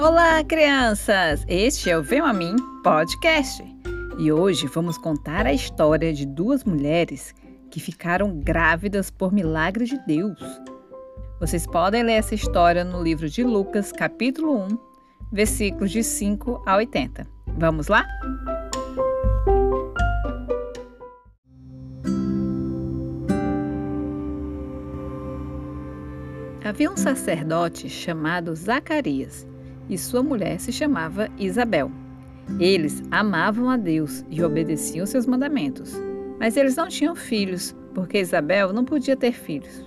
Olá, crianças! Este é o Vem a Mim Podcast. E hoje vamos contar a história de duas mulheres que ficaram grávidas por milagre de Deus. Vocês podem ler essa história no livro de Lucas, capítulo 1, versículos de 5 a 80. Vamos lá? Havia um sacerdote chamado Zacarias e sua mulher se chamava Isabel. Eles amavam a Deus e obedeciam seus mandamentos, mas eles não tinham filhos, porque Isabel não podia ter filhos.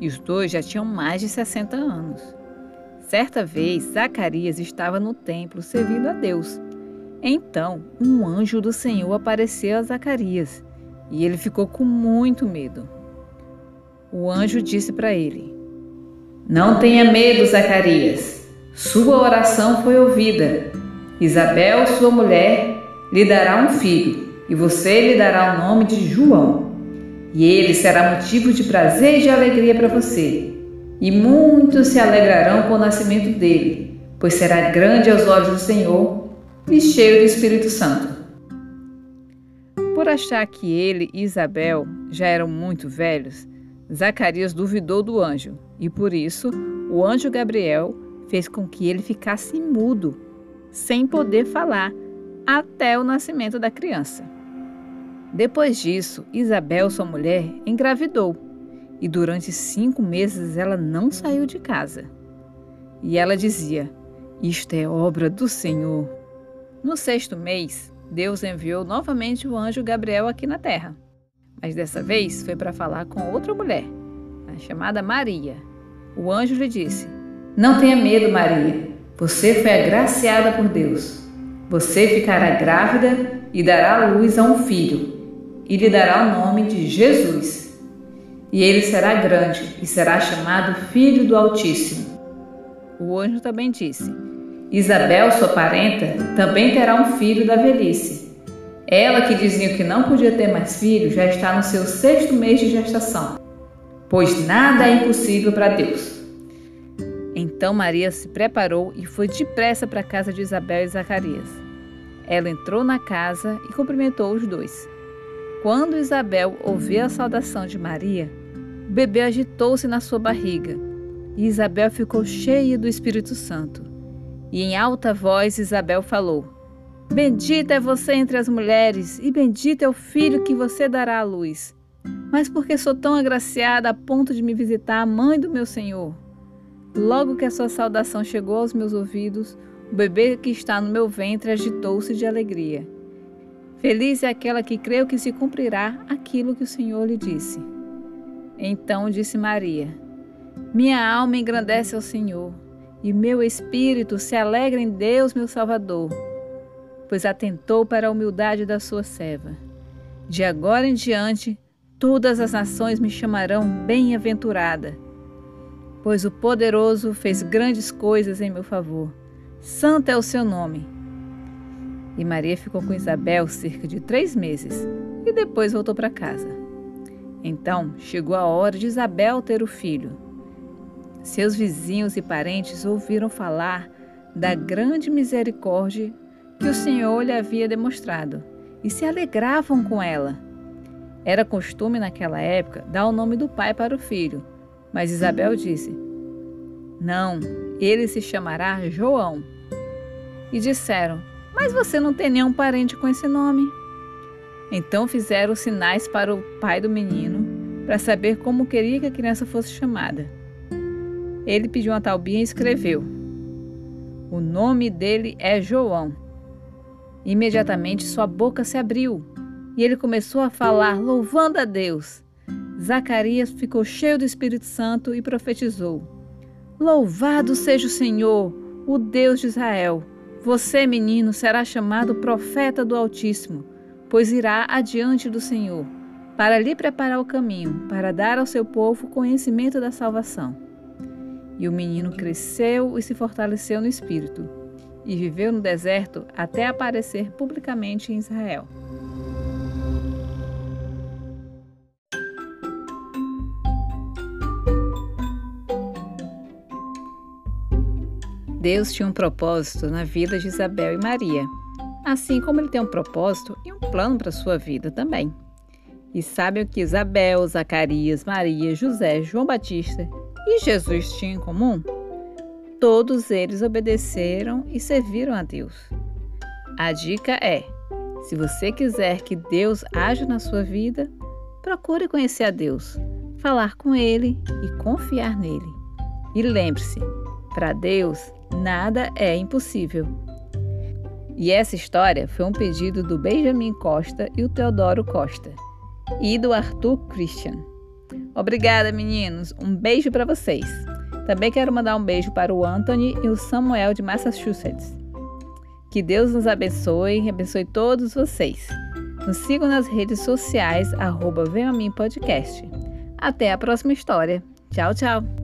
E os dois já tinham mais de 60 anos. Certa vez, Zacarias estava no templo servindo a Deus. Então, um anjo do Senhor apareceu a Zacarias e ele ficou com muito medo. O anjo disse para ele: Não tenha medo, Zacarias. Sua oração foi ouvida. Isabel, sua mulher, lhe dará um filho, e você lhe dará o nome de João. E ele será motivo de prazer e de alegria para você. E muitos se alegrarão com o nascimento dele, pois será grande aos olhos do Senhor e cheio do Espírito Santo. Por achar que ele e Isabel já eram muito velhos, Zacarias duvidou do anjo, e por isso o anjo Gabriel fez com que ele ficasse mudo, sem poder falar, até o nascimento da criança. Depois disso, Isabel, sua mulher, engravidou e durante cinco meses ela não saiu de casa. E ela dizia: Isto é obra do Senhor. No sexto mês, Deus enviou novamente o anjo Gabriel aqui na terra. Mas dessa vez foi para falar com outra mulher, chamada Maria. O anjo lhe disse: não tenha medo, Maria. Você foi agraciada por Deus. Você ficará grávida e dará luz a um filho, e lhe dará o nome de Jesus. E ele será grande e será chamado Filho do Altíssimo. O anjo também disse: Isabel, sua parenta, também terá um filho da velhice. Ela que dizia que não podia ter mais filho já está no seu sexto mês de gestação, pois nada é impossível para Deus. Então Maria se preparou e foi depressa para a casa de Isabel e Zacarias. Ela entrou na casa e cumprimentou os dois. Quando Isabel ouviu a saudação de Maria, o bebê agitou-se na sua barriga e Isabel ficou cheia do Espírito Santo. E em alta voz Isabel falou: Bendita é você entre as mulheres, e bendito é o filho que você dará à luz. Mas porque sou tão agraciada a ponto de me visitar a mãe do meu Senhor? Logo que a sua saudação chegou aos meus ouvidos, o bebê que está no meu ventre agitou-se de alegria. Feliz é aquela que creu que se cumprirá aquilo que o Senhor lhe disse. Então disse Maria: Minha alma engrandece ao Senhor, e meu espírito se alegra em Deus, meu Salvador, pois atentou para a humildade da sua serva. De agora em diante, todas as nações me chamarão bem-aventurada pois o poderoso fez grandes coisas em meu favor. Santo é o seu nome. E Maria ficou com Isabel cerca de três meses e depois voltou para casa. Então chegou a hora de Isabel ter o filho. Seus vizinhos e parentes ouviram falar da grande misericórdia que o Senhor lhe havia demonstrado e se alegravam com ela. Era costume naquela época dar o nome do pai para o filho mas Isabel disse: Não, ele se chamará João. E disseram: Mas você não tem nenhum parente com esse nome. Então fizeram sinais para o pai do menino, para saber como queria que a criança fosse chamada. Ele pediu uma talbinha e escreveu: O nome dele é João. Imediatamente sua boca se abriu e ele começou a falar, louvando a Deus. Zacarias ficou cheio do Espírito Santo e profetizou: Louvado seja o Senhor, o Deus de Israel. Você, menino, será chamado profeta do Altíssimo, pois irá adiante do Senhor, para lhe preparar o caminho, para dar ao seu povo conhecimento da salvação. E o menino cresceu e se fortaleceu no espírito, e viveu no deserto até aparecer publicamente em Israel. Deus tinha um propósito na vida de Isabel e Maria, assim como ele tem um propósito e um plano para sua vida também. E sabe o que Isabel, Zacarias, Maria, José, João Batista e Jesus tinham em comum? Todos eles obedeceram e serviram a Deus. A dica é: se você quiser que Deus haja na sua vida, procure conhecer a Deus, falar com Ele e confiar nele. E lembre-se, para Deus nada é impossível. E essa história foi um pedido do Benjamin Costa e o Teodoro Costa e do Arthur Christian. Obrigada, meninos. Um beijo para vocês. Também quero mandar um beijo para o Anthony e o Samuel de Massachusetts. Que Deus nos abençoe e abençoe todos vocês. Nos sigam nas redes sociais, arroba Podcast. Até a próxima história. Tchau, tchau!